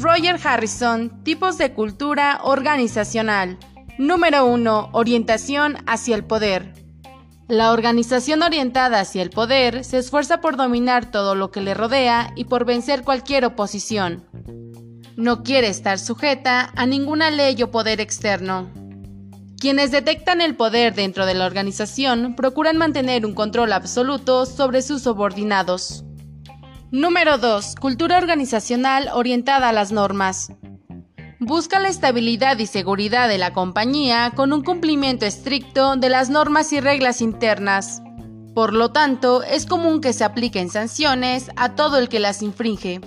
Roger Harrison, tipos de cultura organizacional. Número 1. Orientación hacia el poder. La organización orientada hacia el poder se esfuerza por dominar todo lo que le rodea y por vencer cualquier oposición. No quiere estar sujeta a ninguna ley o poder externo. Quienes detectan el poder dentro de la organización procuran mantener un control absoluto sobre sus subordinados. Número 2. Cultura organizacional orientada a las normas. Busca la estabilidad y seguridad de la compañía con un cumplimiento estricto de las normas y reglas internas. Por lo tanto, es común que se apliquen sanciones a todo el que las infringe.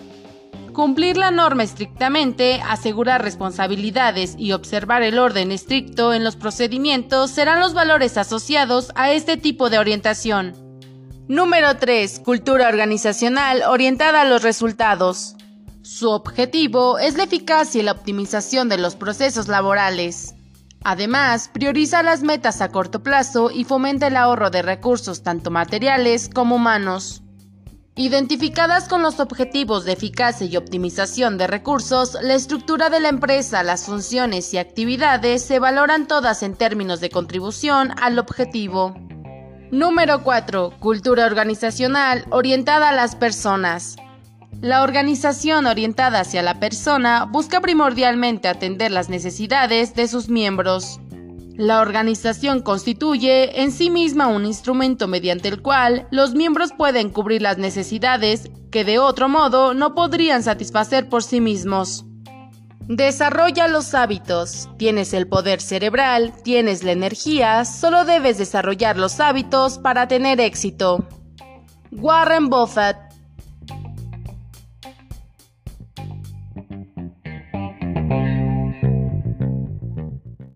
Cumplir la norma estrictamente, asegurar responsabilidades y observar el orden estricto en los procedimientos serán los valores asociados a este tipo de orientación. Número 3. Cultura organizacional orientada a los resultados. Su objetivo es la eficacia y la optimización de los procesos laborales. Además, prioriza las metas a corto plazo y fomenta el ahorro de recursos tanto materiales como humanos. Identificadas con los objetivos de eficacia y optimización de recursos, la estructura de la empresa, las funciones y actividades se valoran todas en términos de contribución al objetivo. Número 4. Cultura organizacional orientada a las personas. La organización orientada hacia la persona busca primordialmente atender las necesidades de sus miembros. La organización constituye en sí misma un instrumento mediante el cual los miembros pueden cubrir las necesidades que de otro modo no podrían satisfacer por sí mismos. Desarrolla los hábitos. Tienes el poder cerebral, tienes la energía, solo debes desarrollar los hábitos para tener éxito. Warren Buffett